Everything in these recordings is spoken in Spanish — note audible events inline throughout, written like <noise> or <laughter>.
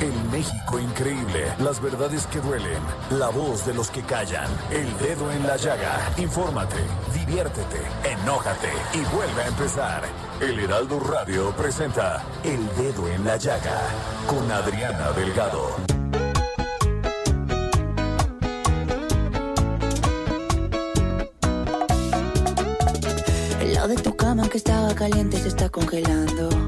El México increíble, las verdades que duelen, la voz de los que callan, el dedo en la llaga. Infórmate, diviértete, enójate y vuelve a empezar. El Heraldo Radio presenta El Dedo en la Llaga con Adriana Delgado. El lado de tu cama que estaba caliente se está congelando.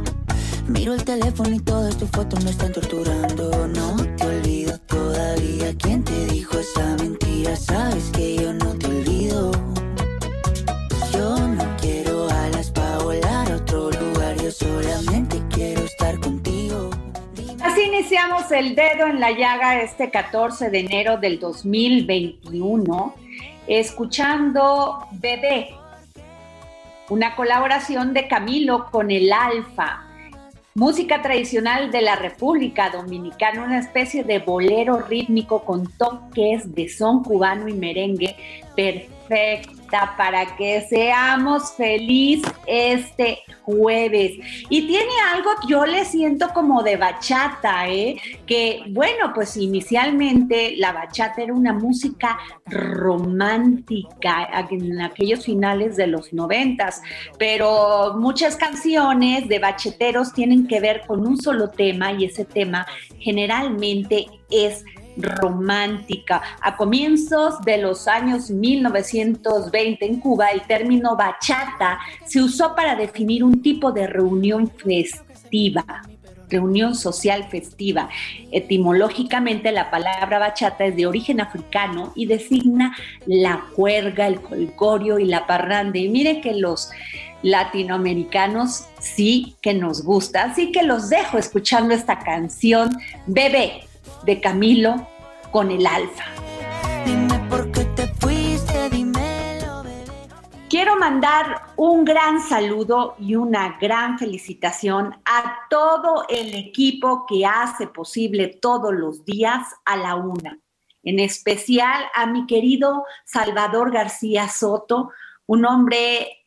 Miro el teléfono y todas tus fotos me están torturando. No te olvido todavía. ¿Quién te dijo esa mentira? Sabes que yo no te olvido. Yo no quiero alas para volar a otro lugar. Yo solamente quiero estar contigo. Así iniciamos el dedo en la llaga este 14 de enero del 2021, escuchando Bebé, una colaboración de Camilo con el Alfa. Música tradicional de la República Dominicana, una especie de bolero rítmico con toques de son cubano y merengue perfecta para que seamos feliz este jueves. Y tiene algo yo le siento como de bachata, ¿eh? Que bueno, pues inicialmente la bachata era una música romántica en aquellos finales de los noventas, pero muchas canciones de bacheteros tienen que ver con un solo tema y ese tema generalmente es romántica. A comienzos de los años 1920 en Cuba, el término bachata se usó para definir un tipo de reunión festiva reunión social festiva. Etimológicamente la palabra bachata es de origen africano y designa la cuerga, el colgorio y la parranda. Y mire que los latinoamericanos sí que nos gusta. Así que los dejo escuchando esta canción, Bebé, de Camilo con el Alfa. Dime por qué te fuiste, dímelo, bebé. Quiero mandar un gran saludo y una gran felicitación a todo el equipo que hace posible todos los días a la una. En especial a mi querido Salvador García Soto, un hombre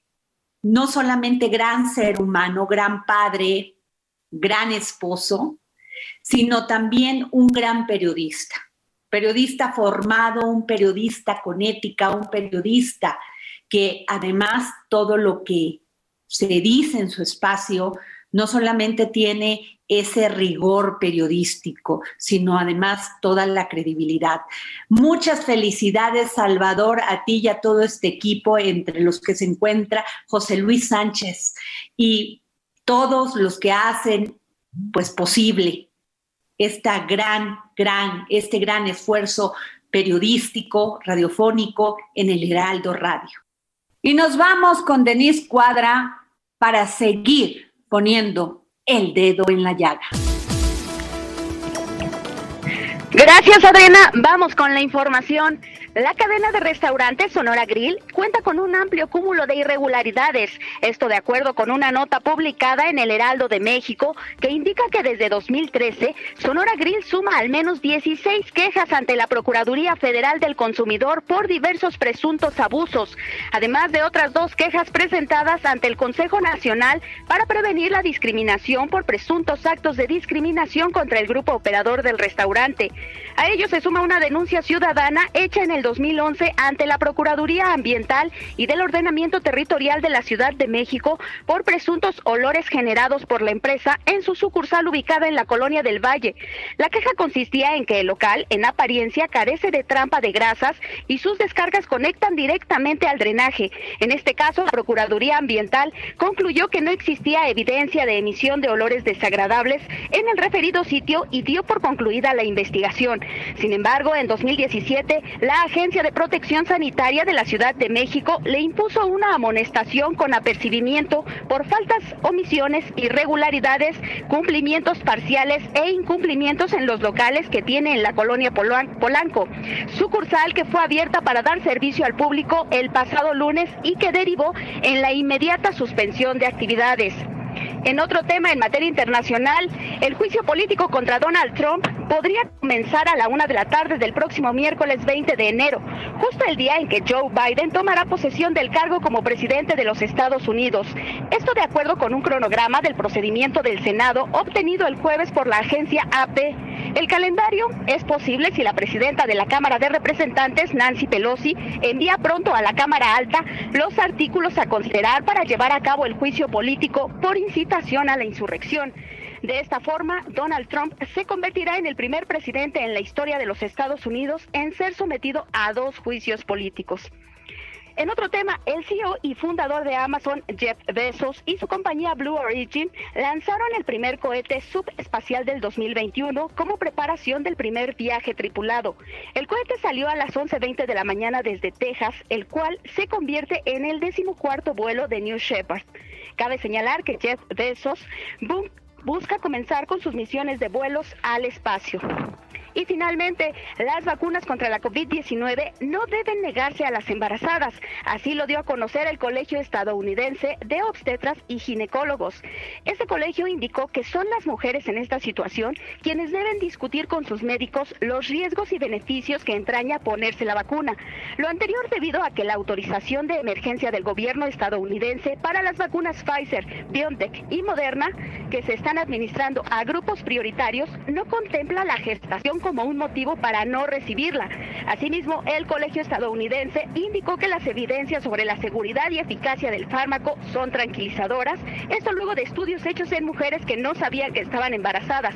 no solamente gran ser humano, gran padre, gran esposo, sino también un gran periodista. Periodista formado, un periodista con ética, un periodista que además todo lo que se dice en su espacio no solamente tiene ese rigor periodístico, sino además toda la credibilidad. Muchas felicidades, Salvador, a ti y a todo este equipo, entre los que se encuentra José Luis Sánchez y todos los que hacen pues posible esta gran, gran, este gran esfuerzo periodístico, radiofónico en el Heraldo Radio. Y nos vamos con Denise Cuadra para seguir poniendo el dedo en la llaga. Gracias, Adriana. Vamos con la información. La cadena de restaurantes Sonora Grill cuenta con un amplio cúmulo de irregularidades. Esto de acuerdo con una nota publicada en el Heraldo de México que indica que desde 2013 Sonora Grill suma al menos 16 quejas ante la Procuraduría Federal del Consumidor por diversos presuntos abusos, además de otras dos quejas presentadas ante el Consejo Nacional para prevenir la discriminación por presuntos actos de discriminación contra el grupo operador del restaurante. A ello se suma una denuncia ciudadana hecha en el 2011 ante la Procuraduría Ambiental y del Ordenamiento Territorial de la Ciudad de México por presuntos olores generados por la empresa en su sucursal ubicada en la colonia del Valle. La queja consistía en que el local, en apariencia, carece de trampa de grasas y sus descargas conectan directamente al drenaje. En este caso, la Procuraduría Ambiental concluyó que no existía evidencia de emisión de olores desagradables en el referido sitio y dio por concluida la investigación. Sin embargo, en 2017, la Agencia de Protección Sanitaria de la Ciudad de México le impuso una amonestación con apercibimiento por faltas, omisiones, irregularidades, cumplimientos parciales e incumplimientos en los locales que tiene en la colonia Polanco, sucursal que fue abierta para dar servicio al público el pasado lunes y que derivó en la inmediata suspensión de actividades. En otro tema en materia internacional, el juicio político contra Donald Trump podría comenzar a la una de la tarde del próximo miércoles 20 de enero, justo el día en que Joe Biden tomará posesión del cargo como presidente de los Estados Unidos. Esto de acuerdo con un cronograma del procedimiento del Senado obtenido el jueves por la agencia AP. El calendario es posible si la presidenta de la Cámara de Representantes, Nancy Pelosi, envía pronto a la Cámara Alta los artículos a considerar para llevar a cabo el juicio político por incitación a la insurrección. De esta forma, Donald Trump se convertirá en el primer presidente en la historia de los Estados Unidos en ser sometido a dos juicios políticos. En otro tema, el CEO y fundador de Amazon, Jeff Bezos, y su compañía Blue Origin lanzaron el primer cohete subespacial del 2021 como preparación del primer viaje tripulado. El cohete salió a las 11.20 de la mañana desde Texas, el cual se convierte en el decimocuarto vuelo de New Shepard. Cabe señalar que Jeff Bezos busca comenzar con sus misiones de vuelos al espacio. Y finalmente, las vacunas contra la COVID-19 no deben negarse a las embarazadas. Así lo dio a conocer el Colegio Estadounidense de Obstetras y Ginecólogos. Este colegio indicó que son las mujeres en esta situación quienes deben discutir con sus médicos los riesgos y beneficios que entraña ponerse la vacuna. Lo anterior debido a que la autorización de emergencia del gobierno estadounidense para las vacunas Pfizer, BioNTech y Moderna, que se están administrando a grupos prioritarios, no contempla la gestación como un motivo para no recibirla. Asimismo, el colegio estadounidense indicó que las evidencias sobre la seguridad y eficacia del fármaco son tranquilizadoras, esto luego de estudios hechos en mujeres que no sabían que estaban embarazadas.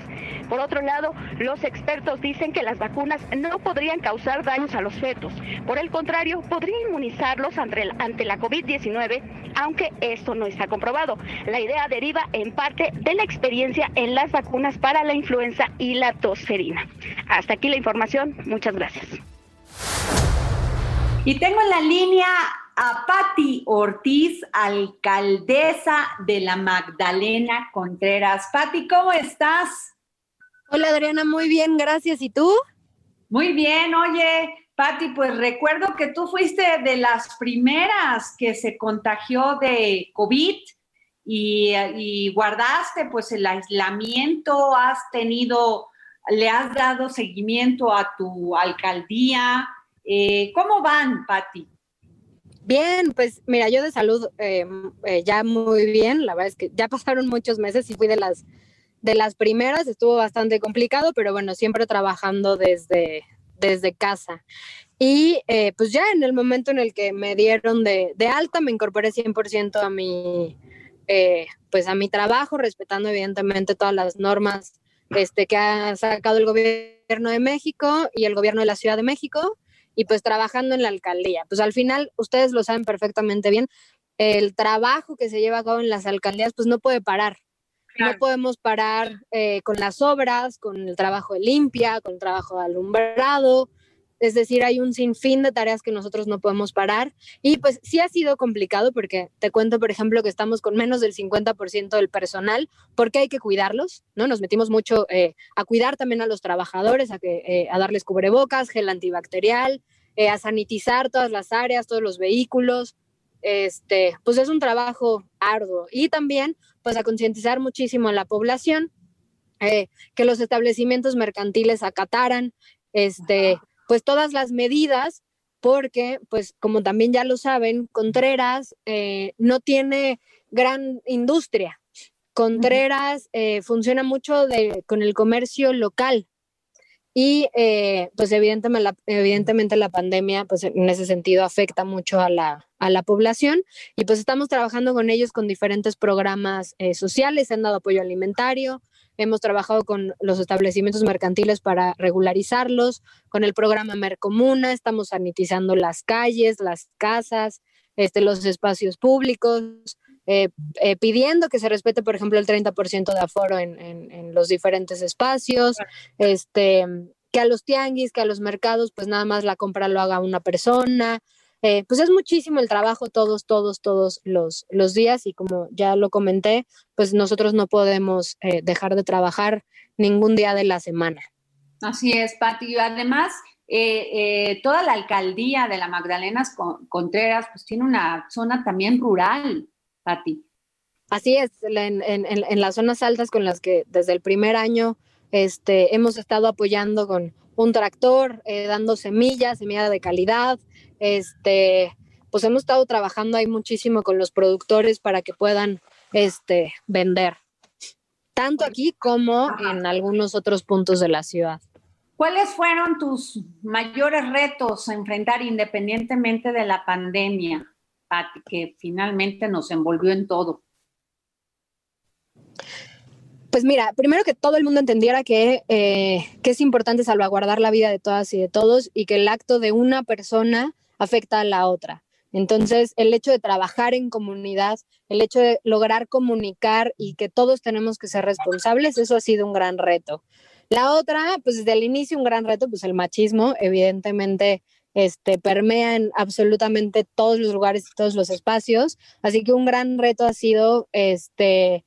Por otro lado, los expertos dicen que las vacunas no podrían causar daños a los fetos. Por el contrario, podría inmunizarlos ante, la COVID-19, aunque esto no está comprobado. La idea deriva en parte de la experiencia en las vacunas para la influenza y la tosferina. Hasta aquí la información. Muchas gracias. Y tengo en la línea a Patti Ortiz, alcaldesa de la Magdalena Contreras. Patti, ¿cómo estás? Hola Adriana, muy bien, gracias. ¿Y tú? Muy bien, oye, Patti, pues recuerdo que tú fuiste de las primeras que se contagió de COVID y, y guardaste pues el aislamiento, has tenido le has dado seguimiento a tu alcaldía. Eh, ¿Cómo van, Patti? Bien, pues mira, yo de salud em, eh, ya muy bien, la verdad es que ya <laughs> pasaron muchos meses y fui de las, de las primeras, estuvo bastante complicado, pero bueno, siempre trabajando desde, desde casa. Y eh, pues ya en el momento en el que me dieron de, de alta, me incorporé 100% a mi, pues a mi trabajo, respetando evidentemente todas las normas este, que ha sacado el gobierno de México y el gobierno de la Ciudad de México y pues trabajando en la alcaldía. Pues al final, ustedes lo saben perfectamente bien, el trabajo que se lleva a cabo en las alcaldías pues no puede parar. No podemos parar eh, con las obras, con el trabajo de limpia, con el trabajo de alumbrado, es decir, hay un sinfín de tareas que nosotros no podemos parar y pues sí ha sido complicado porque te cuento, por ejemplo, que estamos con menos del 50% del personal porque hay que cuidarlos, ¿no? Nos metimos mucho eh, a cuidar también a los trabajadores, a, que, eh, a darles cubrebocas, gel antibacterial, eh, a sanitizar todas las áreas, todos los vehículos. Este, pues es un trabajo arduo. Y también pues a concientizar muchísimo a la población que los establecimientos mercantiles acataran, este, pues todas las medidas, porque, pues como también ya lo saben, Contreras eh, no tiene gran industria. Contreras eh, funciona mucho con el comercio local y eh, pues evidentemente la, pandemia pues en ese sentido afecta mucho a la, a la población. Y pues estamos trabajando con ellos con diferentes programas eh, sociales, han dado apoyo alimentario, hemos trabajado con los establecimientos mercantiles para regularizarlos, con el programa Mercomuna, estamos sanitizando las calles, las casas, este, los espacios públicos, eh, eh, pidiendo que se respete, por ejemplo, el 30% de aforo en, en, los diferentes espacios, este, que a los tianguis, que a los mercados, pues nada más la compra lo haga una persona. Eh, pues es muchísimo el trabajo todos, todos, todos los, los días y como ya lo comenté, pues nosotros no podemos dejar de trabajar ningún día de la semana. Así es, Pati. Además, toda la alcaldía de la Magdalena Contreras pues tiene una zona también rural Así es, en, las zonas altas con las que desde el primer año este, hemos estado apoyando con un tractor, eh, dando semillas, semilla de calidad, este, pues hemos estado trabajando ahí muchísimo con los productores para que puedan este, vender, tanto aquí como en algunos otros puntos de la ciudad. ¿Cuáles fueron tus mayores retos a enfrentar independientemente de la pandemia? Que finalmente nos envolvió en todo? Pues mira, primero que todo el mundo entendiera que, eh, que, es importante salvaguardar la vida de todas y de todos y que el acto de una persona afecta a la otra. Entonces, el hecho de trabajar en comunidad, el hecho de lograr comunicar y que todos tenemos que ser responsables, eso ha sido un gran reto. La otra, pues desde el inicio un gran reto, pues el machismo, evidentemente este, permea en absolutamente todos los lugares y todos los espacios. Así que un gran reto ha sido este,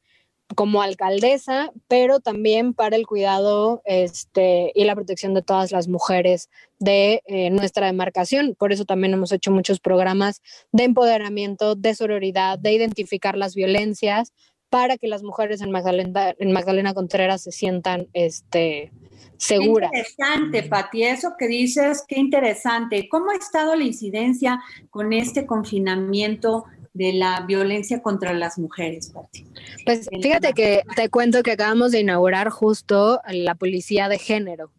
como alcaldesa, pero también para el cuidado este, y la protección de todas las mujeres de eh, nuestra demarcación. Por eso también hemos hecho muchos programas de empoderamiento, de sororidad, de identificar las violencias para que las mujeres en Magdalena, en Magdalena Contreras se sientan este, segura. Qué interesante, Pati, eso que dices, qué interesante. ¿Cómo ha estado la incidencia con este confinamiento de la violencia contra las mujeres, Pati? Pues fíjate que te cuento que acabamos de inaugurar justo la policía de género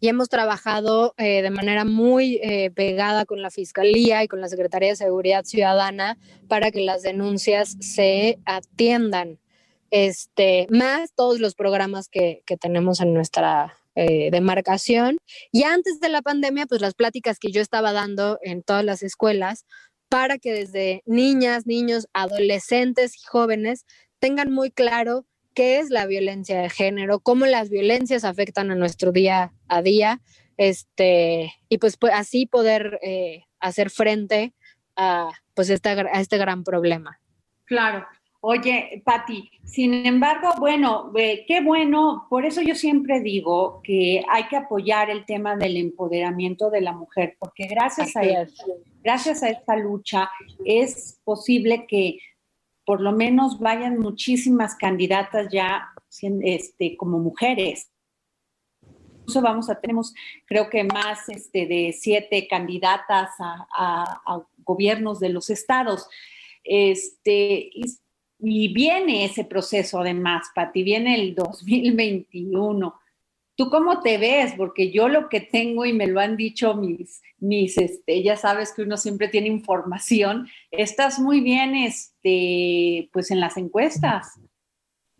y hemos trabajado eh, de manera muy eh, pegada con la Fiscalía y con la Secretaría de Seguridad Ciudadana para que las denuncias se atiendan. Este, más todos los programas que, que tenemos en nuestra eh, demarcación. Y antes de la pandemia, pues las pláticas que yo estaba dando en todas las escuelas para que desde niñas, niños, adolescentes y jóvenes tengan muy claro qué es la violencia de género, cómo las violencias afectan a nuestro día a día, este, y pues, pues así poder eh, hacer frente a, pues a este gran problema. Claro, Oye, Patti, sin embargo, bueno, qué bueno, por eso yo siempre digo que hay que apoyar el tema del empoderamiento de la mujer, porque gracias a, gracias a esta lucha es posible que por lo menos vayan muchísimas candidatas ya este, como mujeres. Incluso vamos a, tenemos creo que más este, de siete candidatas a, gobiernos de los estados. Este, y viene ese proceso además, Pati, viene el 2021. ¿Tú cómo te ves? Porque yo lo que tengo y me lo han dicho mis, mis, este, ya sabes que uno siempre tiene información, estás muy bien, este, pues en las encuestas.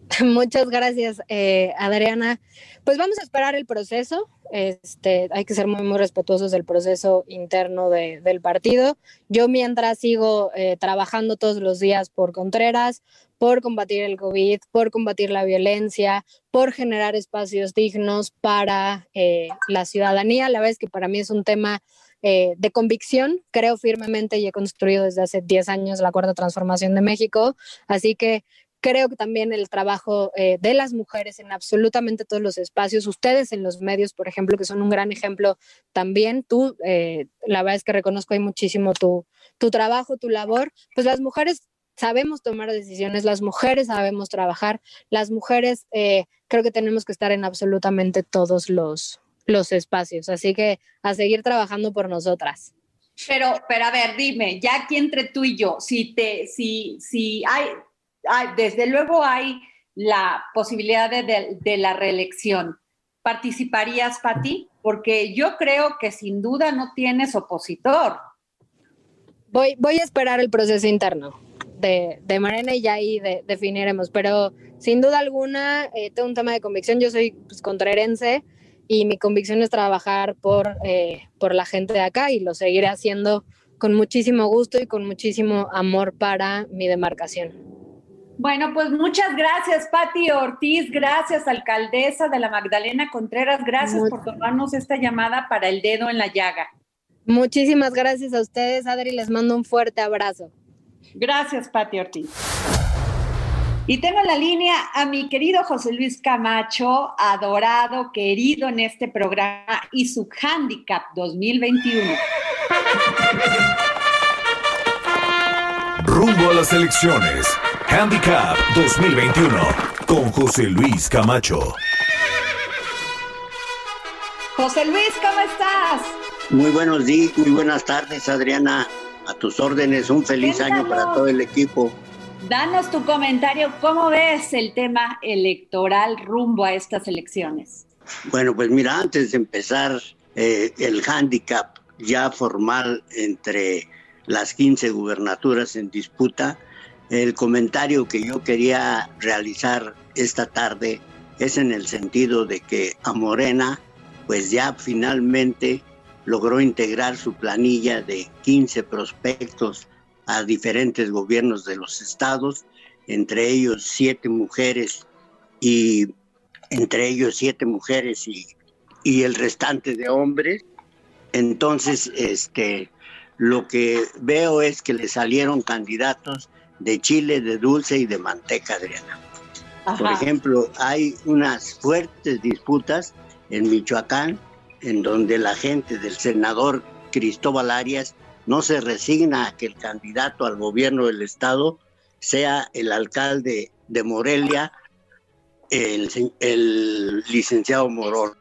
<laughs> Muchas gracias, eh, Adriana. Pues vamos a esperar el proceso. Este, hay que ser muy, respetuosos del proceso interno del partido. Yo mientras sigo eh, trabajando todos los días por Contreras, por combatir el COVID, por combatir la violencia, por generar espacios dignos para eh, la ciudadanía. La verdad es que para mí es un tema de convicción. Creo firmemente y he construido desde hace 10 años la Cuarta Transformación de México. Así que Creo que también el trabajo eh, de las mujeres en absolutamente todos los espacios, ustedes en los medios, por ejemplo, que son un gran ejemplo también, tú, eh, la verdad es que reconozco ahí muchísimo tu, tu trabajo, tu labor, pues las mujeres sabemos tomar decisiones, las mujeres sabemos trabajar, las mujeres eh, creo que tenemos que estar en absolutamente todos los, los espacios, así que a seguir trabajando por nosotras. Pero, pero a ver, dime, ya aquí entre tú y yo, si te, si, si hay, desde luego hay la posibilidad de, la reelección. ¿Participarías, Pati? porque yo creo que sin duda no tienes opositor. Voy, voy a esperar el proceso interno de, de Morena y ya ahí definiremos, pero sin duda alguna eh, tengo un tema de convicción, yo soy pues, y mi convicción es trabajar por, eh, por la gente de acá y lo seguiré haciendo con muchísimo gusto y con muchísimo amor para mi demarcación. Bueno, pues muchas gracias, Patti Ortiz, gracias, alcaldesa de la Magdalena Contreras, gracias por tomarnos esta llamada para el dedo en la llaga. Muchísimas gracias a ustedes, Adri, les mando un fuerte abrazo. Gracias, Patti Ortiz. Y tengo en la línea a mi querido José Luis Camacho, adorado, querido en este programa y su handicap 2021. Rumbo a las elecciones. Handicap 2021 con José Luis Camacho. José Luis, ¿cómo estás? Muy buenos días, muy buenas tardes, Adriana. A tus órdenes, un feliz año para todo el equipo. Danos tu comentario, ¿cómo ves el tema electoral rumbo a estas elecciones? Bueno, pues mira, antes de empezar eh, el handicap ya formal entre las 15 gubernaturas en disputa, el comentario que yo quería realizar esta tarde es en el sentido de que a Morena, pues ya finalmente logró integrar su planilla de 15 prospectos a diferentes gobiernos de los estados, entre ellos siete mujeres y entre ellos siete mujeres y, y el restante de hombres. Entonces, este, lo que veo es que le salieron candidatos de chile, de dulce y de manteca, Adriana. Por ejemplo, hay unas fuertes disputas en Michoacán, en donde la gente del senador Cristóbal Arias no se resigna a que el candidato al gobierno del estado sea el alcalde de Morelia, el, licenciado Morón.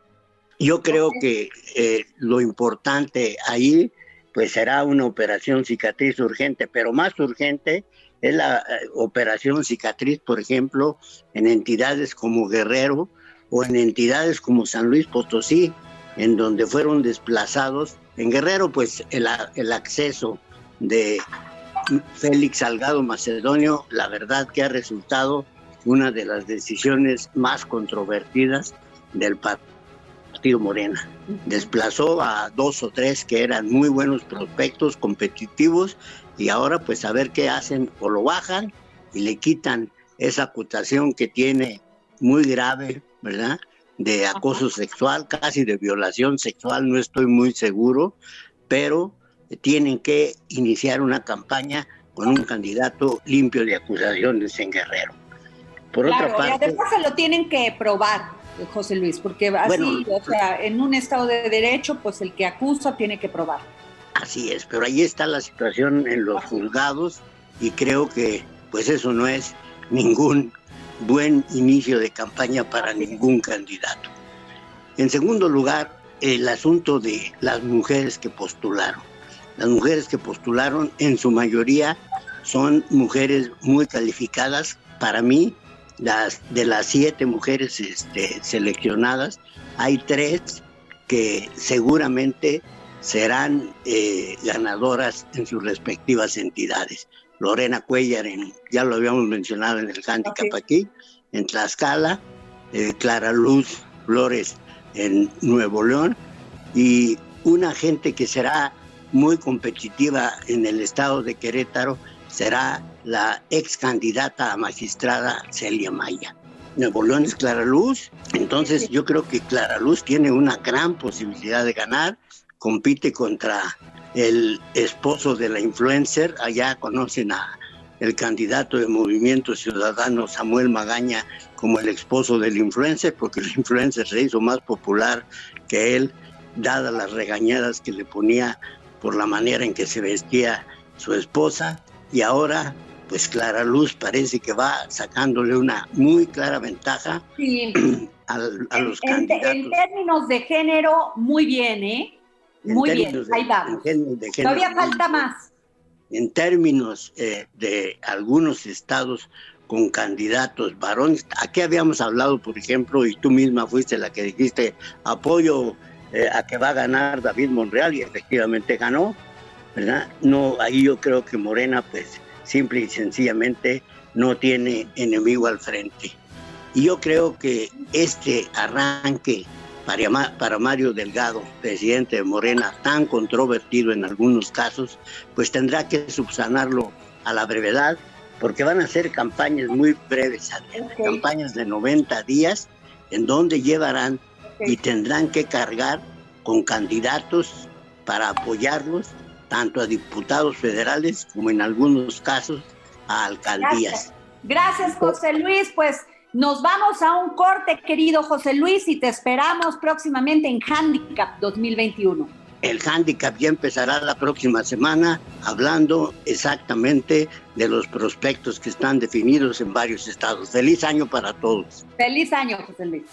Yo creo que eh, lo importante ahí pues será una operación cicatriz urgente, pero más urgente es la eh, operación cicatriz, por ejemplo, en entidades como Guerrero o en entidades como San Luis Potosí, en donde fueron desplazados. En Guerrero, pues el, acceso de Félix Salgado Macedonio, la verdad que ha resultado una de las decisiones más controvertidas del partido Morena. Desplazó a dos o tres que eran muy buenos prospectos, competitivos, y ahora pues a ver qué hacen, o lo bajan y le quitan esa acusación que tiene muy grave, ¿verdad? de acoso sexual, casi de violación sexual, no estoy muy seguro, pero tienen que iniciar una campaña con un candidato limpio de acusaciones en Guerrero. Por otra parte, y además se lo tienen que probar, José Luis, porque así, o sea, en un estado de derecho, pues el que acusa tiene que probar. Así es, pero ahí está la situación en los juzgados y creo que pues eso no es ningún buen inicio de campaña para ningún candidato. En segundo lugar, el asunto de las mujeres que postularon. Las mujeres que postularon en su mayoría son mujeres muy calificadas. Para mí, las, de las siete mujeres este, seleccionadas, hay tres que seguramente serán eh, ganadoras en sus respectivas entidades. Lorena Cuellar, en, ya lo habíamos mencionado en el handicap aquí, en Tlaxcala, eh, Clara Luz Flores en Nuevo León y una gente que será muy competitiva en el estado de Querétaro será la ex candidata a magistrada Celia Maya. Nuevo León es Clara Luz, entonces yo creo que Clara Luz tiene una gran posibilidad de ganar, compite contra el esposo de la influencer, allá conocen a el candidato de Movimiento Ciudadano Samuel Magaña como el esposo del influencer, porque el influencer se hizo más popular que él, dadas las regañadas que le ponía por la manera en que se vestía su esposa, y ahora pues Clara Luz parece que va sacándole una muy clara ventaja <clears throat> a, los candidatos. En términos de género, muy bien, ¿eh? Muy bien, ahí vamos. Todavía falta más. En términos eh, de algunos estados con candidatos varones, aquí habíamos hablado, por ejemplo, y tú misma fuiste la que dijiste, apoyo eh, a que va a ganar David Monreal y efectivamente ganó, ¿verdad? No, ahí yo creo que Morena, pues, simple y sencillamente no tiene enemigo al frente. Y yo creo que este arranque para, para Mario Delgado, presidente de Morena, tan controvertido en algunos casos, pues tendrá que subsanarlo a la brevedad, porque van a ser campañas muy breves, campañas de 90 días, en donde llevarán y tendrán que cargar con candidatos para apoyarlos, tanto a diputados federales como en algunos casos a alcaldías. Gracias, José Luis. Pues nos vamos a un corte, querido José Luis, y te esperamos próximamente en Handicap 2021. El handicap ya empezará la próxima semana hablando exactamente de los prospectos que están definidos en varios estados. Feliz año para todos. Feliz año, José Luis.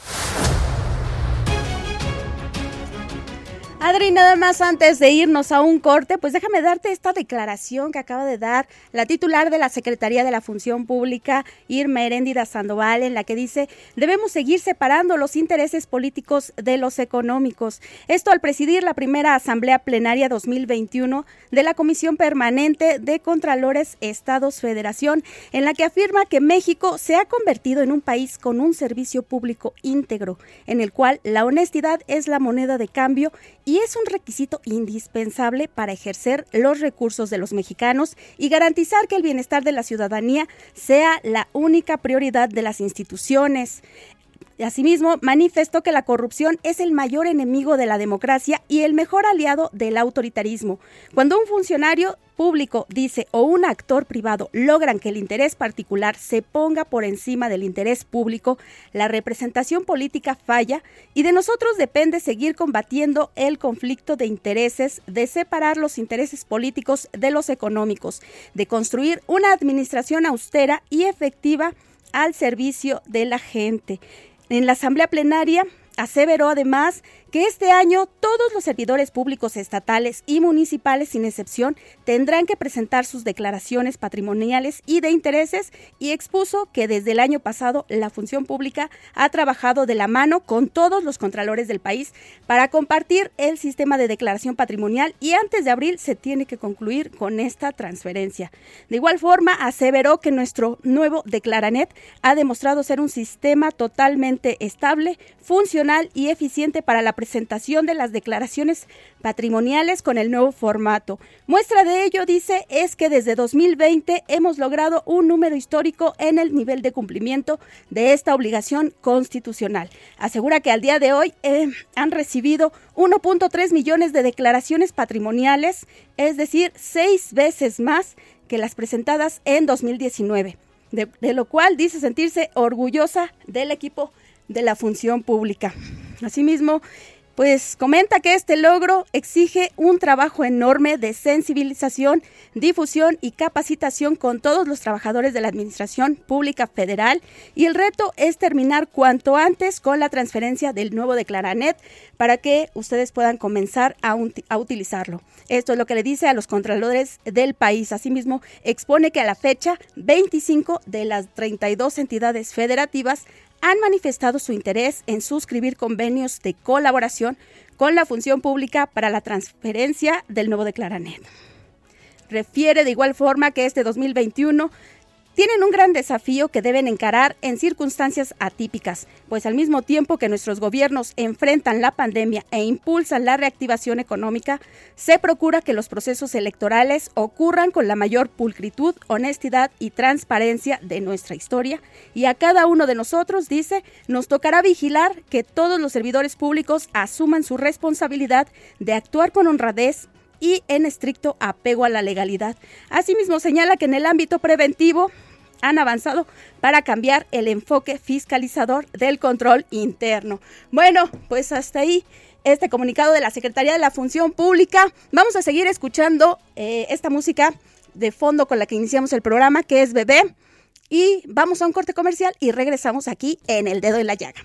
Adri, nada más antes de irnos a un corte, pues déjame darte esta declaración que acaba de dar la titular de la Secretaría de la Función Pública, Irma Heréndida Sandoval, en la que dice, debemos seguir separando los intereses políticos de los económicos. Esto al presidir la primera Asamblea Plenaria 2021 de la Comisión Permanente de Contralores Estados Federación, en la que afirma que México se ha convertido en un país con un servicio público íntegro, en el cual la honestidad es la moneda de cambio y es un requisito indispensable para ejercer los recursos de los mexicanos y garantizar que el bienestar de la ciudadanía sea la única prioridad de las instituciones. Asimismo, manifestó que la corrupción es el mayor enemigo de la democracia y el mejor aliado del autoritarismo. Cuando un funcionario público dice o un actor privado logran que el interés particular se ponga por encima del interés público, la representación política falla y de nosotros depende seguir combatiendo el conflicto de intereses, de separar los intereses políticos de los económicos, de construir una administración austera y efectiva al servicio de la gente. En la Asamblea Plenaria aseveró además que este año todos los servidores públicos estatales y municipales, sin excepción, tendrán que presentar sus declaraciones patrimoniales y de intereses y expuso que desde el año pasado la función pública ha trabajado de la mano con todos los contralores del país para compartir el sistema de declaración patrimonial y antes de abril se tiene que concluir con esta transferencia. De igual forma, aseveró que nuestro nuevo Declaranet ha demostrado ser un sistema totalmente estable, funcional y eficiente para la presentación de las declaraciones patrimoniales con el nuevo formato. Muestra de ello, dice, es que desde 2020 hemos logrado un número histórico en el nivel de cumplimiento de esta obligación constitucional. Asegura que al día de hoy eh, han recibido 1.3 millones de declaraciones patrimoniales, es decir, seis veces más que las presentadas en 2019. De, de, lo cual dice sentirse orgullosa del equipo de la función pública. Asimismo, pues comenta que este logro exige un trabajo enorme de sensibilización, difusión y capacitación con todos los trabajadores de la Administración Pública Federal y el reto es terminar cuanto antes con la transferencia del nuevo Declaranet para que ustedes puedan comenzar a, utilizarlo. Esto es lo que le dice a los contralores del país. Asimismo, expone que a la fecha 25 de las 32 entidades federativas han manifestado su interés en suscribir convenios de colaboración con la función pública para la transferencia del nuevo Declaranet. Refiere de igual forma que este 2021 tienen un gran desafío que deben encarar en circunstancias atípicas, pues al mismo tiempo que nuestros gobiernos enfrentan la pandemia e impulsan la reactivación económica, se procura que los procesos electorales ocurran con la mayor pulcritud, honestidad y transparencia de nuestra historia, y a cada uno de nosotros, dice, nos tocará vigilar que todos los servidores públicos asuman su responsabilidad de actuar con honradez, y en estricto apego a la legalidad. Asimismo, señala que en el ámbito preventivo han avanzado para cambiar el enfoque fiscalizador del control interno. Bueno, pues hasta ahí este comunicado de la Secretaría de la Función Pública. Vamos a seguir escuchando eh, esta música de fondo con la que iniciamos el programa, que es Bebé. Y vamos a un corte comercial y regresamos aquí en El Dedo en la Llaga.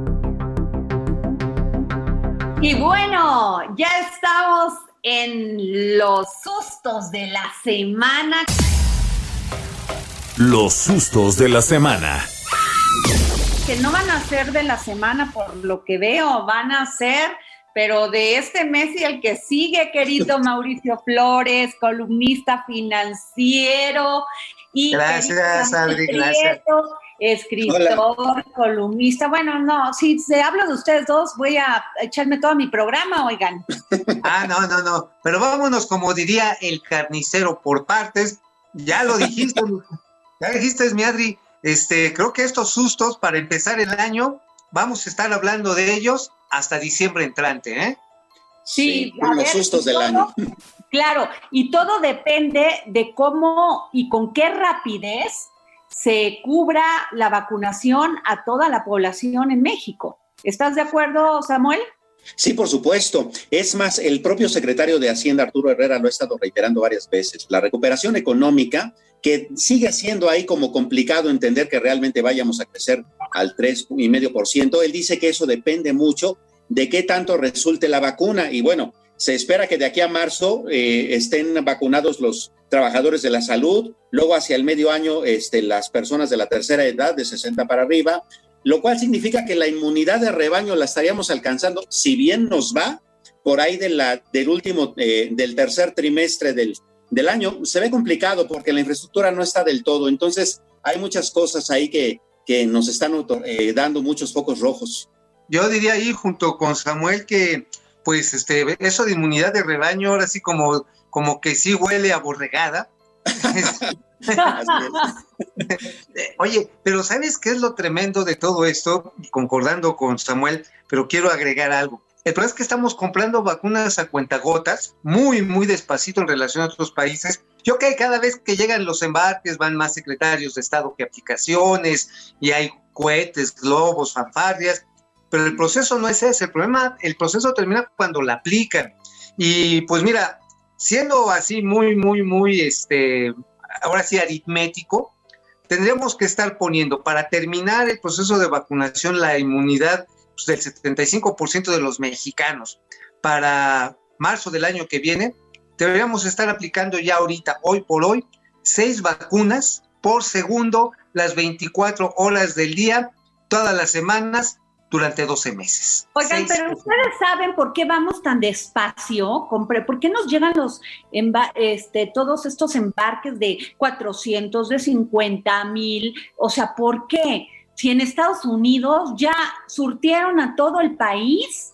Y bueno, ya estamos en los sustos de la semana. Los sustos de la semana. Que no van a ser de la semana por lo que veo, van a ser, pero de este mes y el que sigue, querido <laughs> Mauricio Flores, columnista financiero. Y Gracias, Adri, gracias. Escritor, columnista. Bueno, no, si se habla de ustedes dos, voy a echarme todo mi programa, oigan. <laughs> Ah, no, no, no. Pero vámonos, como diría el carnicero por partes. Ya lo dijiste, <laughs> ya dijiste, mi Adri. Este, creo que estos sustos para empezar el año, vamos a estar hablando de ellos hasta diciembre entrante, ¿eh? Sí, Sí, los sustos del todo- año. <laughs> Claro, y todo depende de cómo y con qué rapidez se cubra la vacunación a toda la población en México. ¿Estás de acuerdo, Samuel? Sí, por supuesto. Es más, el propio secretario de Hacienda, Arturo Herrera, lo ha estado reiterando varias veces. La recuperación económica, que sigue siendo ahí como complicado entender que realmente vayamos a crecer al 3,5%, él dice que eso depende mucho de qué tanto resulte la vacuna. Y bueno, se espera que de aquí a marzo eh, estén vacunados los trabajadores de la salud, luego hacia el medio año este, las personas de la tercera edad, de 60 para arriba, lo cual significa que la inmunidad de rebaño la estaríamos alcanzando, si bien nos va, por ahí del último, eh, del tercer trimestre del, del año. Se ve complicado porque la infraestructura no está del todo, entonces hay muchas cosas ahí que, que nos están eh, dando muchos focos rojos. Yo diría ahí junto con Samuel que pues este eso de inmunidad de rebaño ahora sí como como que sí huele a borregada. <laughs> Oye, pero ¿sabes qué es lo tremendo de todo esto? Concordando con Samuel, pero quiero agregar algo. El problema es que estamos comprando vacunas a cuentagotas, muy, muy despacito en relación a otros países. Yo creo que cada vez que llegan los embarques van más secretarios de Estado que aplicaciones y hay cohetes, globos, fanfarrias, pero el proceso no es ese. El problema, el proceso termina cuando la aplican. Y pues mira, siendo así muy, muy, muy, este, ahora sí aritmético, tendríamos que estar poniendo para terminar el proceso de vacunación la inmunidad pues, del 75% de los mexicanos para marzo del año que viene, deberíamos estar aplicando ya ahorita, hoy por hoy, seis vacunas por segundo, las 24 horas del día, todas las semanas, durante 12 meses. Oigan, Seis pero ustedes saben por qué vamos tan despacio, Compre- por qué nos llegan los este, todos estos embarques de 400, de 50 mil, o sea, ¿por qué? Si en Estados Unidos ya surtieron a todo el país,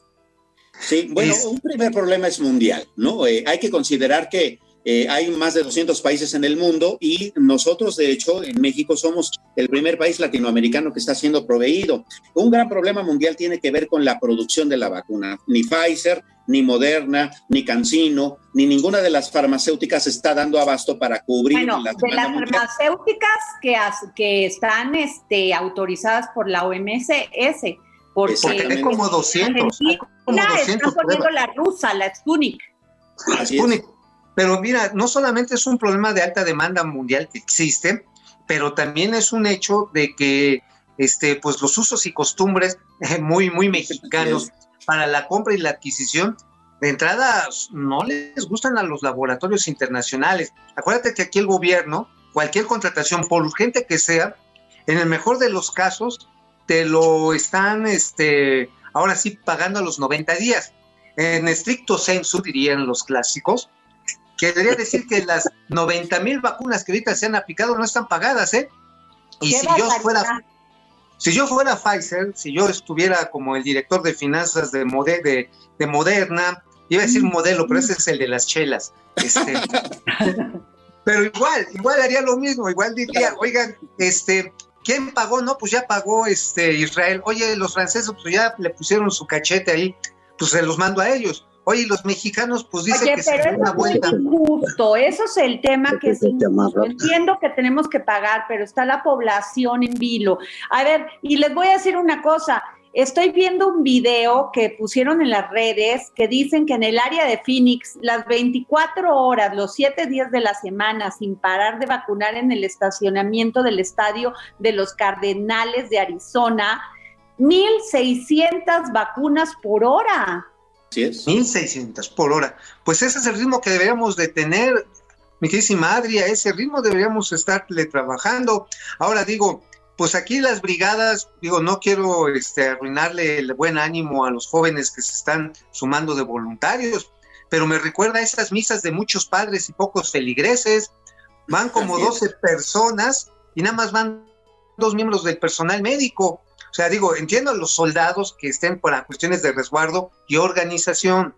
Sí, bueno, Es- un primer problema es mundial, ¿no? Eh, hay que considerar que eh, hay más de 200 países en el mundo y nosotros, de hecho, en México somos el primer país latinoamericano que está siendo proveído. Un gran problema mundial tiene que ver con la producción de la vacuna. Ni Pfizer, ni Moderna, ni Cancino, ni ninguna de las farmacéuticas está dando abasto para cubrir bueno, las de las farmacéuticas que, que están este, autorizadas por la OMS, porque hay como 200. Hay como 200 están poniendo la rusa, la Sputnik. Así Es. Pero mira, no solamente es un problema de alta demanda mundial que existe, pero también es un hecho de que este, pues los usos y costumbres <laughs> muy, muy mexicanos para la compra y la adquisición, de entrada no les gustan a los laboratorios internacionales. Acuérdate que aquí el gobierno, cualquier contratación, por urgente que sea, en el mejor de los casos, te lo están, este, ahora sí, pagando a los 90 días. En estricto sensu, dirían los clásicos, Quería decir que las 90 mil vacunas que ahorita se han aplicado no están pagadas, ¿eh? Y si yo fuera, si yo fuera Pfizer, si yo estuviera como el director de finanzas de, de, de Moderna, iba a decir mm. modelo, pero ese es el de las chelas. Este, <laughs> pero igual, igual haría lo mismo, igual diría, oigan, este, ¿quién pagó? No, pues ya pagó este Israel. Oye, los franceses pues ya le pusieron su cachete ahí, pues se los mando a ellos. Oye, los mexicanos, pues dicen que se una vuelta. Es injusto, eso es el tema que es injusto. Entiendo que tenemos que pagar, pero está la población en vilo. A ver, y les voy a decir una cosa. Estoy viendo un video que pusieron en las redes que dicen que en el área de Phoenix, las 24 horas, los 7 días de la semana, sin parar de vacunar en el estacionamiento del estadio de los Cardenales de Arizona, 1.600 vacunas por hora. ¿Sí es? 1600 por hora. Pues ese es el ritmo que deberíamos de tener, mi queridísima Adria, ese ritmo deberíamos estarle trabajando. Ahora digo, pues aquí las brigadas, digo, no quiero este, arruinarle el buen ánimo a los jóvenes que se están sumando de voluntarios, pero me recuerda a esas misas de muchos padres y pocos feligreses. Van como 12 personas y nada más van dos miembros del personal médico. O sea, digo, entiendo a los soldados que estén para cuestiones de resguardo y organización,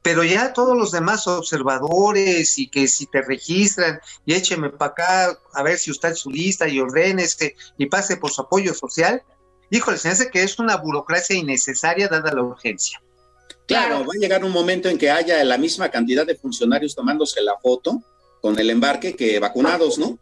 pero ya todos los demás observadores y que si te registran y écheme para acá a ver si usted es su lista y ordénese y pase por su apoyo social, híjole, se hace que es una burocracia innecesaria dada la urgencia. Claro, va a llegar un momento en que haya la misma cantidad de funcionarios tomándose la foto con el embarque que vacunados, ¿no?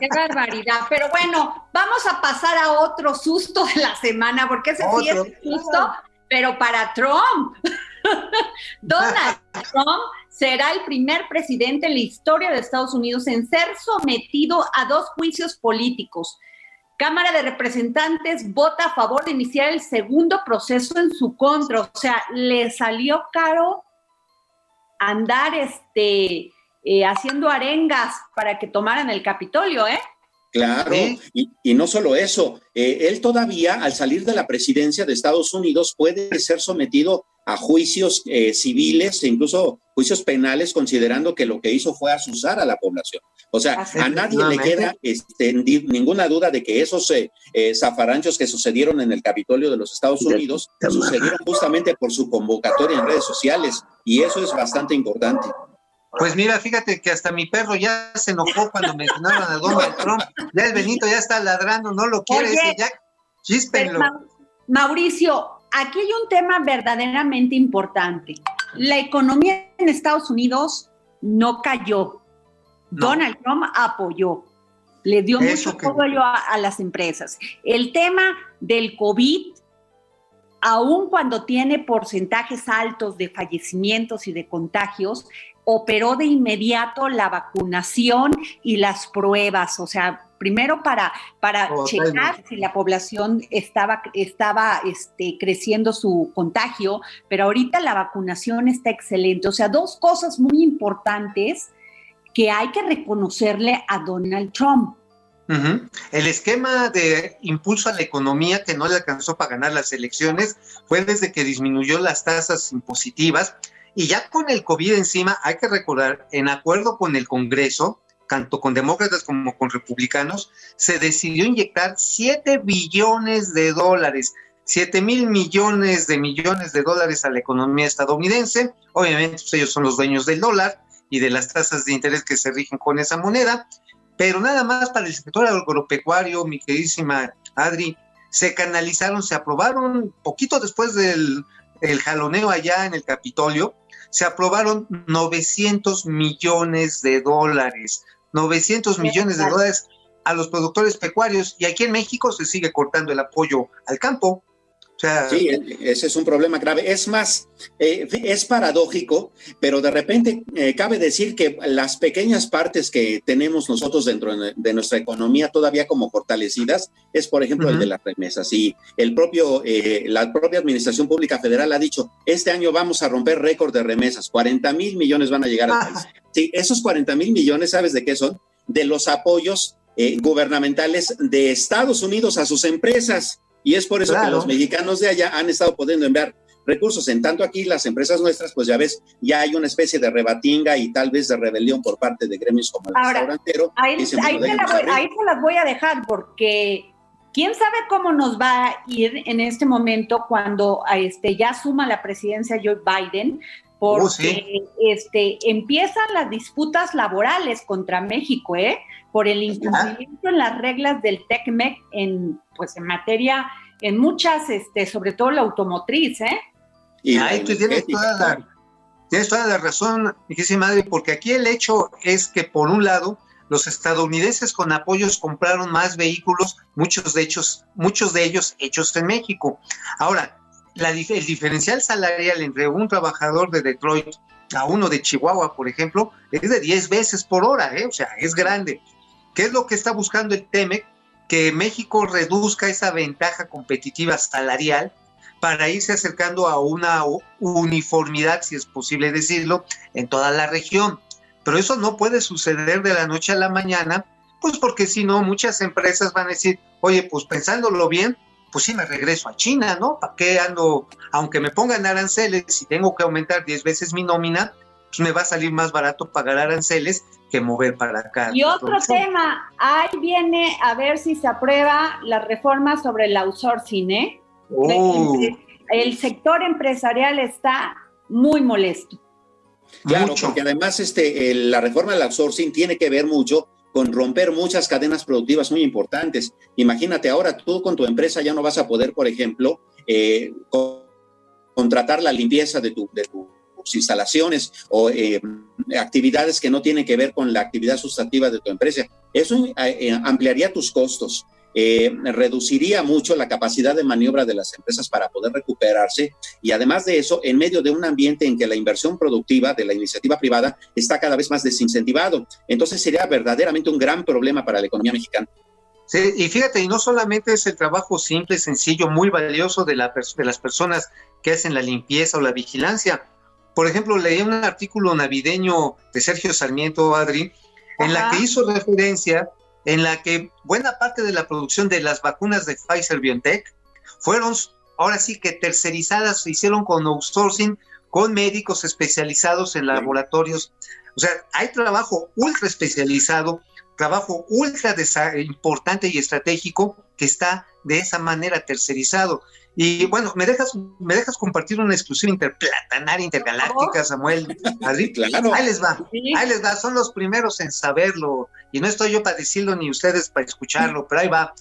Qué barbaridad. Pero bueno, vamos a pasar a otro susto de la semana, porque ese sí es susto, pero para Trump. <laughs> Donald Trump será el primer presidente en la historia de Estados Unidos en ser sometido a dos juicios políticos. Cámara de Representantes vota a favor de iniciar el segundo proceso en su contra. O sea, le salió caro andar este eh, haciendo arengas para que tomaran el Capitolio, ¿eh? Claro, y, no solo eso, eh, él todavía al salir de la presidencia de Estados Unidos puede ser sometido a juicios eh, civiles e incluso juicios penales, considerando que lo que hizo fue asusar a la población. O sea, a nadie le queda este, ninguna duda de que esos zafaranchos que sucedieron en el Capitolio de los Estados Unidos sucedieron justamente por su convocatoria en redes sociales, y eso es bastante importante. Pues mira, fíjate que hasta mi perro ya se enojó cuando mencionaron a Donald <laughs> Trump. Ya el Benito ya está ladrando, no lo quiere, ese ya chispenlo. Mauricio, aquí hay un tema verdaderamente importante. La economía en Estados Unidos no cayó. Donald Trump apoyó. Le dio mucho apoyo a, a las empresas. El tema del COVID aun cuando tiene porcentajes altos de fallecimientos y de contagios, operó de inmediato la vacunación y las pruebas, o sea, primero para, para checar si la población estaba, estaba este, creciendo su contagio, pero ahorita la vacunación está excelente. O sea, dos cosas muy importantes que hay que reconocerle a Donald Trump. El esquema de impulso a la economía que no le alcanzó para ganar las elecciones fue desde que disminuyó las tasas impositivas y ya con el COVID encima, hay que recordar, en acuerdo con el Congreso, tanto con demócratas como con republicanos, se decidió inyectar 7 billones de dólares, 7 mil millones de millones de dólares a la economía estadounidense. Obviamente, pues, ellos son los dueños del dólar y de las tasas de interés que se rigen con esa moneda. Pero nada más para el sector agropecuario, mi queridísima Adri, se canalizaron, se aprobaron poquito después del el jaloneo allá en el Capitolio, se aprobaron 900 millones de dólares, 900 millones de dólares a los productores pecuarios y aquí en México se sigue cortando el apoyo al campo sí, ese es un problema grave. Es más, eh, es paradójico, pero de repente eh, cabe decir que las pequeñas partes que tenemos nosotros dentro de, nuestra economía todavía como fortalecidas es, por ejemplo, el de las remesas. Y el propio, eh, la propia Administración Pública Federal ha dicho, este año vamos a romper récord de remesas, 40 mil millones van a llegar al país. Sí, esos 40 mil millones, ¿sabes de qué son? De los apoyos gubernamentales de Estados Unidos a sus empresas. Y es por eso que los mexicanos de allá han estado pudiendo enviar recursos. En tanto aquí las empresas nuestras, pues ya ves, ya hay una especie de rebatinga y tal vez de rebelión por parte de gremios como el restaurantero. Ahí, ahí, se las voy a dejar porque quién sabe cómo nos va a ir en este momento cuando este, ya suma la presidencia Joe Biden, oh, porque este, empiezan las disputas laborales contra México, ¿eh? Por el incumplimiento en las reglas del TECMEC en, pues, en materia, en muchas, este, sobre todo la automotriz, ¿eh? Y ahí tú tienes toda la, tienes toda la razón, mi madre, porque aquí el hecho es que, por un lado, los estadounidenses con apoyos compraron más vehículos, muchos de, hechos, muchos de ellos hechos en México. Ahora, la, el diferencial salarial entre un trabajador de Detroit a uno de Chihuahua, por ejemplo, es de 10 veces por hora, ¿eh? o sea, es grande. ¿Qué es lo que está buscando el TEMEC? Que México reduzca esa ventaja competitiva salarial para irse acercando a una uniformidad, si es posible decirlo, en toda la región. Pero eso no puede suceder de la noche a la mañana, pues porque si no, muchas empresas van a decir, oye, pues pensándolo bien, pues sí me regreso a China, ¿no? ¿Para qué ando, aunque me pongan aranceles y tengo que aumentar 10 veces mi nómina, pues me va a salir más barato pagar aranceles que mover para acá. Y otro tema, ahí viene a ver si se aprueba la reforma sobre el outsourcing, ¿eh? Oh. El, sector empresarial está muy molesto. Claro, porque además este, la reforma del outsourcing tiene que ver mucho con romper muchas cadenas productivas muy importantes. Imagínate, ahora tú con tu empresa ya no vas a poder, por ejemplo, eh, contratar la limpieza de tu, de tu instalaciones o eh, actividades que no tienen que ver con la actividad sustantiva de tu empresa. Eso eh, eh, ampliaría tus costos. reduciría mucho la capacidad de maniobra de las empresas para poder recuperarse y además de eso, en medio de un ambiente en que la inversión productiva de la iniciativa privada está cada vez más desincentivado. Entonces sería verdaderamente un gran problema para la economía mexicana. Sí, y fíjate, y no solamente es el trabajo simple, sencillo, muy valioso de, la, de las personas que hacen la limpieza o la vigilancia, por ejemplo, leí un artículo navideño de Sergio Sarmiento Adri, en la que hizo referencia en la que buena parte de la producción de las vacunas de Pfizer BioNTech fueron ahora sí que tercerizadas, se hicieron con outsourcing, con médicos especializados en laboratorios. O sea, hay trabajo ultra especializado, trabajo ultra importante y estratégico que está de esa manera tercerizado. Y bueno, ¿me dejas, me dejas compartir una exclusiva interplatanaria intergaláctica, Samuel? Ahí les va, ahí les va, son los primeros en saberlo. Y no estoy yo para decirlo ni ustedes para escucharlo, pero ahí va.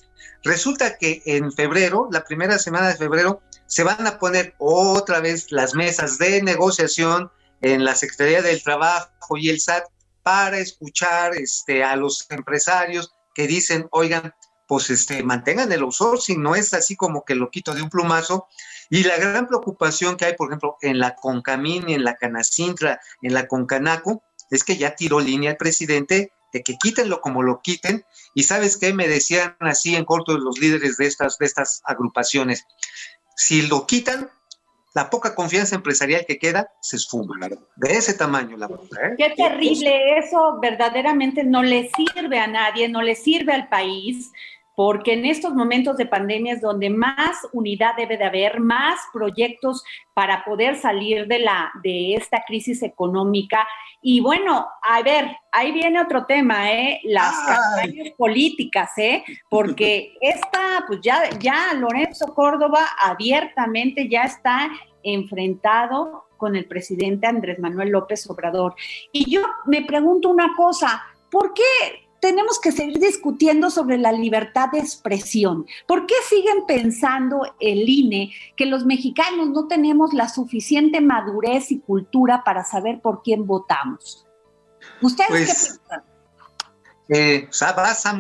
Resulta que en febrero, la primera semana de febrero, se van a poner otra vez las mesas de negociación en la Secretaría del Trabajo y el SAT para escuchar este, a los empresarios que dicen, oigan, pues este, mantengan el outsourcing, no es así como que lo quito de un plumazo. Y la gran preocupación que hay, por ejemplo, en la Concamín, en la Canacintra, en la Concanaco, es que ya tiró línea el presidente de que quítenlo como lo quiten. Y sabes qué me decían así en corto los líderes de estas, de estas agrupaciones. Si lo quitan, la poca confianza empresarial que queda se esfuma. De ese tamaño la ¿eh? Qué terrible, eso verdaderamente no le sirve a nadie, no le sirve al país porque en estos momentos de pandemia es donde más unidad debe de haber, más proyectos para poder salir de, la, de esta crisis económica. Y bueno, a ver, ahí viene otro tema, ¿eh? Las campañas políticas, ¿eh? Porque <laughs> esta, pues ya, ya Lorenzo Córdoba abiertamente ya está enfrentado con el presidente Andrés Manuel López Obrador. Y yo me pregunto una cosa, ¿por qué tenemos que seguir discutiendo sobre la libertad de expresión. ¿Por qué siguen pensando el INE que los mexicanos no tenemos la suficiente madurez y cultura para saber por quién votamos? ¿Ustedes qué pues, piensan? Eh, vas a,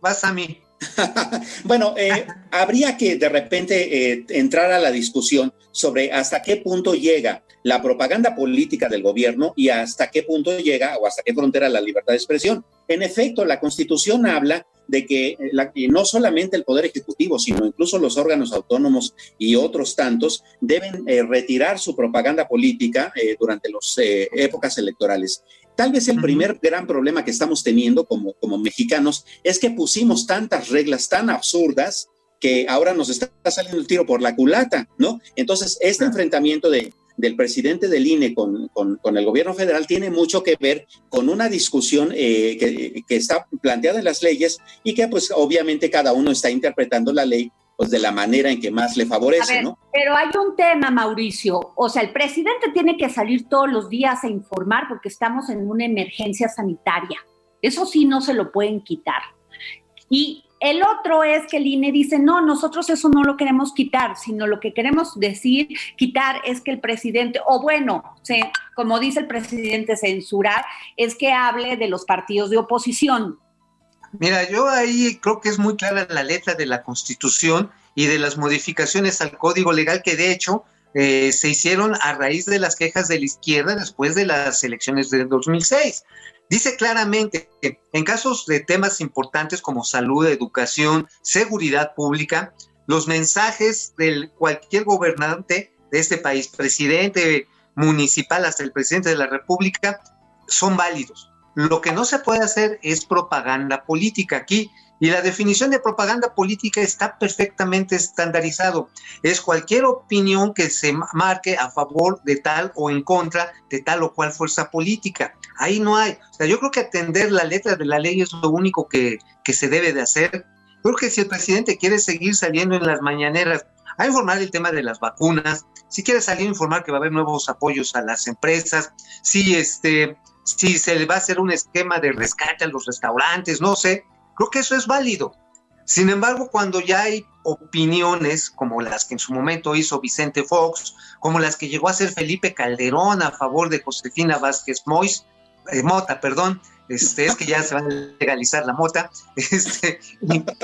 vas a mí. <laughs> bueno, eh, habría que de repente eh, entrar a la discusión sobre hasta qué punto llega la propaganda política del gobierno y hasta qué punto llega o hasta qué frontera la libertad de expresión. En efecto, la Constitución habla de que eh, no solamente el Poder Ejecutivo, sino incluso los órganos autónomos y otros tantos deben retirar su propaganda política durante las épocas electorales. Tal vez el primer gran problema que estamos teniendo como, como mexicanos es que pusimos tantas reglas tan absurdas que ahora nos está saliendo el tiro por la culata, ¿no? Entonces, este enfrentamiento de, del presidente del INE con, con, el gobierno federal tiene mucho que ver con una discusión eh, que, que, está planteada en las leyes y que pues obviamente cada uno está interpretando la ley pues de la manera en que más le favorece, ¿no? Pero hay un tema, Mauricio, o sea, el presidente tiene que salir todos los días a informar porque estamos en una emergencia sanitaria. Eso sí no se lo pueden quitar. Y el otro es que el INE dice, no, nosotros eso no lo queremos quitar, sino lo que queremos decir, quitar es que el presidente, o bueno, como dice el presidente, censurar, es que hable de los partidos de oposición. Mira, yo ahí creo que es muy clara la letra de la Constitución y de las modificaciones al Código Legal que de hecho eh, se hicieron a raíz de las quejas de la izquierda después de las elecciones de 2006. Dice claramente que en casos de temas importantes como salud, educación, seguridad pública, los mensajes de cualquier gobernante de este país, presidente municipal hasta el presidente de la República, son válidos. Lo que no se puede hacer es propaganda política aquí. Y la definición de propaganda política está perfectamente estandarizado. Es cualquier opinión que se marque a favor de tal o en contra de tal o cual fuerza política. Ahí no hay. O sea, yo creo que atender la letra de la ley es lo único que, que se debe de hacer. Creo que si el presidente quiere seguir saliendo en las mañaneras a informar el tema de las vacunas, si quiere salir a informar que va a haber nuevos apoyos a las empresas, si este si se le va a hacer un esquema de rescate a los restaurantes, no sé, creo que eso es válido. Sin embargo, cuando ya hay opiniones como las que en su momento hizo Vicente Fox, como las que llegó a hacer Felipe Calderón a favor de Josefina Vázquez Mois, eh, Mota, perdón, este, es que ya se va a legalizar la mota, <laughs> este,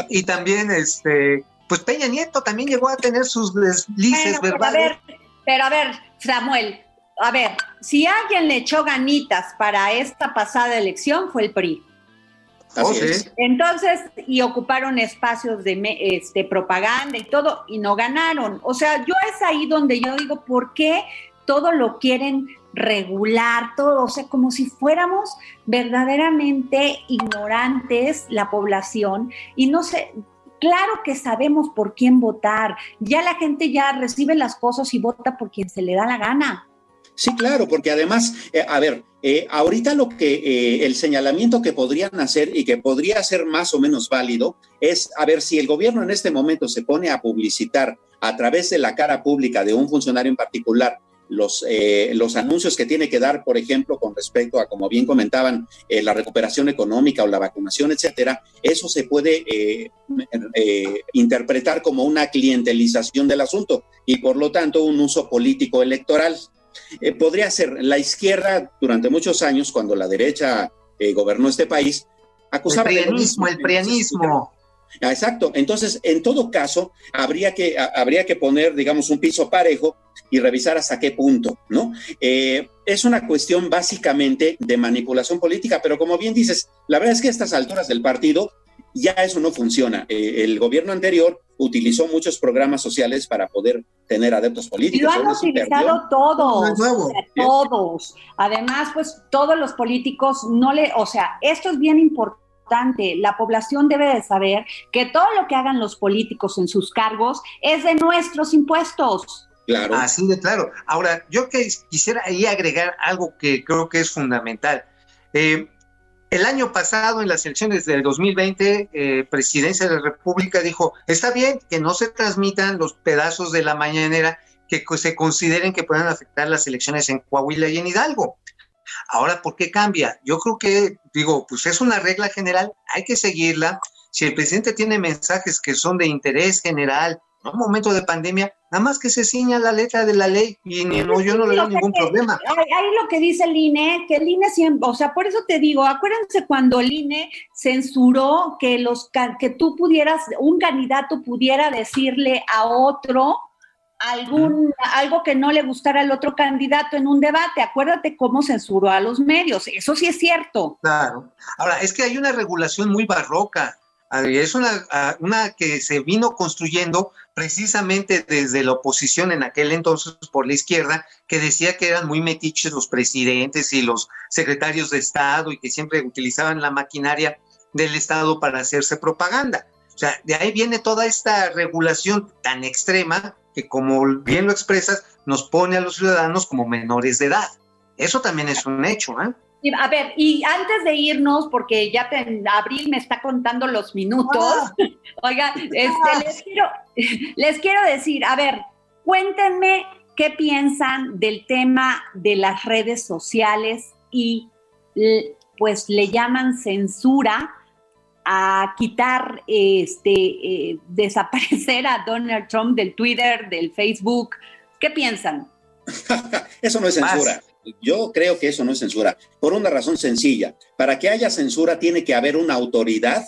y, también, este, pues Peña Nieto también llegó a tener sus deslices, ¿verdad? Pero a ver, pero a ver, Samuel, a ver, si alguien le echó ganitas para esta pasada elección fue el PRI. Es. Entonces, y ocuparon espacios de este, propaganda y todo, y no ganaron. O sea, yo es ahí donde yo digo, ¿por qué todo lo quieren regular, todo? O sea, como si fuéramos verdaderamente ignorantes la población y no sé, Claro que sabemos por quién votar. Ya la gente ya recibe las cosas y vota por quien se le da la gana. Sí, claro, porque además, eh, a ver, eh, ahorita lo que eh, el señalamiento que podrían hacer y que podría ser más o menos válido es, a ver, si el gobierno en este momento se pone a publicitar a través de la cara pública de un funcionario en particular los, los anuncios que tiene que dar, por ejemplo, con respecto a, como bien comentaban, la recuperación económica o la vacunación, etcétera, eso se puede interpretar como una clientelización del asunto y, por lo tanto, un uso político electoral. Eh, podría ser la izquierda durante muchos años, cuando la derecha eh, gobernó este país, acusaba el prianismo, el prianismo. Ah, exacto. Entonces, en todo caso, habría que, habría que poner, digamos, un piso parejo y revisar hasta qué punto, ¿no? Eh, es una cuestión básicamente de manipulación política, pero como bien dices, la verdad es que a estas alturas del partido ya eso no funciona. el gobierno anterior utilizó muchos programas sociales para poder tener adeptos políticos. Y lo han utilizado todos, todos. Además, pues todos los políticos no le, o sea, esto es bien importante. La población debe de saber que todo lo que hagan los políticos en sus cargos es de nuestros impuestos. Claro. Así de claro. Ahora, yo que quisiera ahí agregar algo que creo que es fundamental. Eh, el año pasado, en las elecciones del 2020, eh, Presidencia de la República dijo, está bien que no se transmitan los pedazos de la mañanera que se consideren que puedan afectar las elecciones en Coahuila y en Hidalgo. Ahora, ¿por qué cambia? Yo creo que, digo, pues es una regla general, hay que seguirla. Si el presidente tiene mensajes que son de interés general en un momento de pandemia, nada más que se ciña la letra de la ley y no, yo no le veo ningún problema. Hay, lo que dice el INE, que el INE siempre, o sea, por eso te digo, acuérdense cuando el INE censuró que los que tú pudieras, un candidato pudiera decirle a otro algún algo que no le gustara al otro candidato en un debate. Acuérdate cómo censuró a los medios. Eso sí es cierto. Claro. Ahora, es que hay una regulación muy barroca. Es una, que se vino construyendo precisamente desde la oposición en aquel entonces por la izquierda, que decía que eran muy metiches los presidentes y los secretarios de Estado y que siempre utilizaban la maquinaria del Estado para hacerse propaganda. O sea, de ahí viene toda esta regulación tan extrema que, como bien lo expresas, nos pone a los ciudadanos como menores de edad. Eso también es un hecho, ¿eh? A ver, y antes de irnos, porque ya Abril me está contando los minutos, ah. <laughs> oiga, este, ah. les, quiero, <laughs> les quiero decir, a ver, cuéntenme qué piensan del tema de las redes sociales y pues le llaman censura a quitar, este, eh, <laughs> desaparecer a Donald Trump del Twitter, del Facebook. ¿Qué piensan? Eso no es censura. Yo creo que eso no es censura, por una razón sencilla. Para que haya censura tiene que haber una autoridad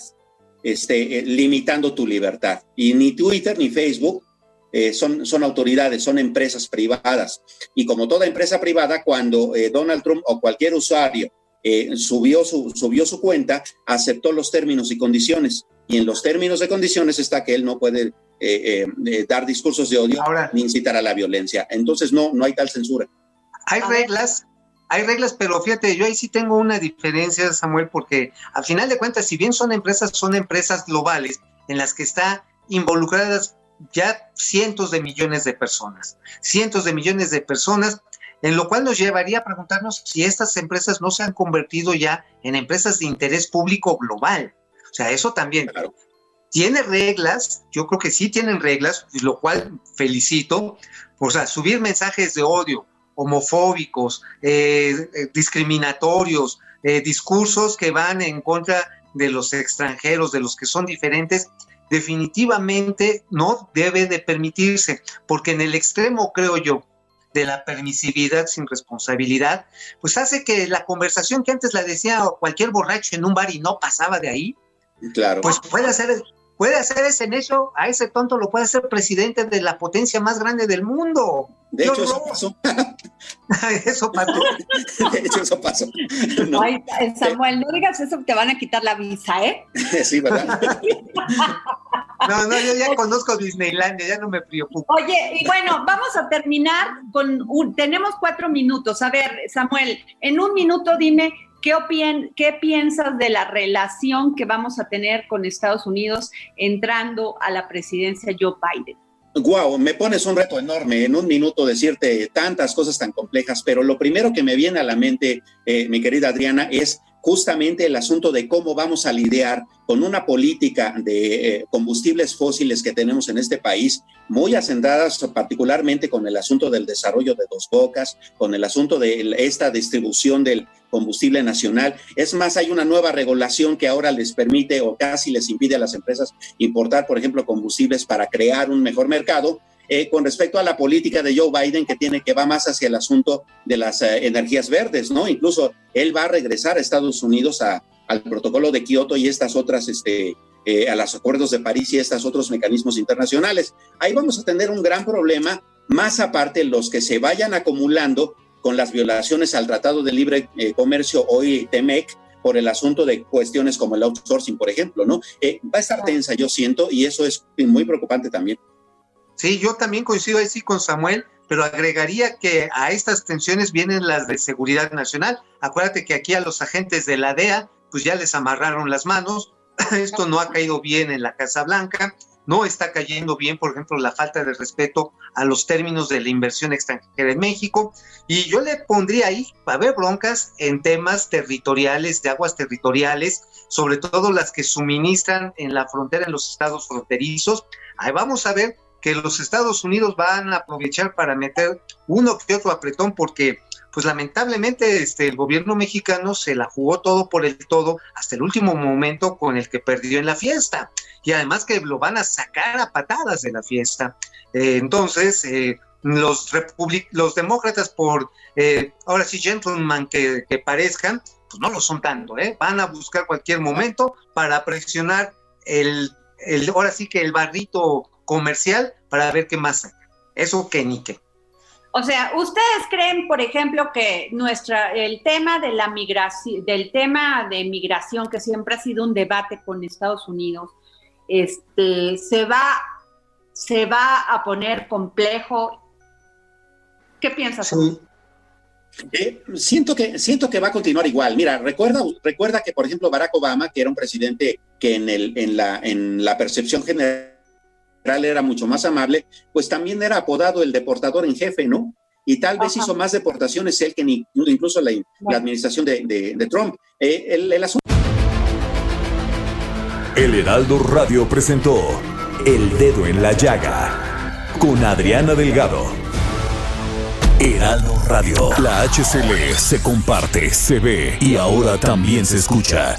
este, eh, limitando tu libertad. Y ni Twitter ni Facebook eh, son, son autoridades, son empresas privadas. Y como toda empresa privada, cuando eh, Donald Trump o cualquier usuario subió, su, subió su cuenta, aceptó los términos y condiciones. Y en los términos y condiciones está que él no puede dar discursos de odio ni incitar a la violencia. Entonces no, no hay tal censura. Hay reglas, hay reglas, pero fíjate, yo ahí sí tengo una diferencia, Samuel, porque al final de cuentas, si bien son empresas, son empresas globales en las que está involucradas ya cientos de millones de personas, cientos de millones de personas, en lo cual nos llevaría a preguntarnos si estas empresas no se han convertido ya en empresas de interés público global. O sea, eso también. Tiene reglas, yo creo que sí tienen reglas, lo cual felicito. O sea, subir mensajes de odio, homofóbicos, eh, eh, discriminatorios, eh, discursos que van en contra de los extranjeros, de los que son diferentes, definitivamente no debe de permitirse, porque en el extremo, creo yo, de la permisividad sin responsabilidad, pues hace que la conversación que antes la decía cualquier borracho en un bar y no pasaba de ahí, claro. pues puede hacer, puede hacer ese necio, a ese tonto lo puede hacer presidente de la potencia más grande del mundo. De hecho, <laughs> eso pasó. eso <laughs> pasó. De hecho, eso pasó. <laughs> Ay, Samuel, no digas eso, te van a quitar la visa, ¿eh? sí, ¿verdad? no, no, yo ya conozco Disneylandia, ya no me preocupo. Oye, y bueno, vamos a terminar con un, tenemos cuatro minutos. A ver, Samuel, en un minuto dime ¿Qué, ¿Qué, piensas de la relación que vamos a tener con Estados Unidos entrando a la presidencia Joe Biden? Guau, me pones un reto enorme en un minuto decirte tantas cosas tan complejas, pero lo primero que me viene a la mente, eh, mi querida Adriana, es justamente el asunto de cómo vamos a lidiar con una política de eh, combustibles fósiles que tenemos en este país, muy asentadas particularmente con el asunto del desarrollo de dos bocas, con el asunto de esta distribución del combustible nacional. Es más, hay una nueva regulación que ahora les permite o casi les impide a las empresas importar, por ejemplo, combustibles para crear un mejor mercado. Eh, con respecto a la política de Joe Biden que tiene que va más hacia el asunto de las eh, energías verdes, ¿no? Incluso él va a regresar a Estados Unidos a, al protocolo de Kioto y estas otras, este, eh, a los acuerdos de París y estos otros mecanismos internacionales. Ahí vamos a tener un gran problema, más aparte los que se vayan acumulando con las violaciones al Tratado de Libre eh, Comercio, hoy TEMEC, por el asunto de cuestiones como el outsourcing, por ejemplo, ¿no? Va a estar tensa, yo siento, y eso es muy preocupante también. Sí, yo también coincido ahí sí con Samuel, pero agregaría que a estas tensiones vienen las de seguridad nacional. Acuérdate que aquí a los agentes de la DEA, pues ya les amarraron las manos, <laughs> esto no ha caído bien en la Casa Blanca, no está cayendo bien, por ejemplo, la falta de respeto a los términos de la inversión extranjera en México. Y yo le pondría ahí, a haber broncas en temas territoriales, de aguas territoriales, sobre todo las que suministran en la frontera, en los estados fronterizos. Ahí vamos a ver que los Estados Unidos van a aprovechar para meter uno que otro apretón porque pues lamentablemente este, el gobierno mexicano se la jugó todo por el todo hasta el último momento con el que perdió en la fiesta. Y además que lo van a sacar a patadas de la fiesta. Eh, entonces, eh, los, los demócratas, por eh, ahora sí, gentleman que, que, parezcan, pues no lo son tanto, ¿eh? Van a buscar cualquier momento para presionar el, el, ahora sí que el barrito comercial para ver qué más saca. Eso que ni qué. O sea, ¿ustedes creen, por ejemplo, que nuestra, el tema de la migración, del tema de migración, que siempre ha sido un debate con Estados Unidos, este, se va, se va a poner complejo? ¿Qué piensas? Eh, siento, que, siento que va a continuar igual. Mira, recuerda, recuerda que, por ejemplo, Barack Obama, que era un presidente que en, el, en, la, en la percepción general era mucho más amable, pues también era apodado el deportador en jefe, ¿no? Y tal vez hizo más deportaciones él que ni, incluso la, la administración de, de, Trump. Eh, el, el asunto... El Heraldo Radio presentó El Dedo en la Llaga con Adriana Delgado. Heraldo Radio, la HCL se comparte, se ve y ahora también se escucha.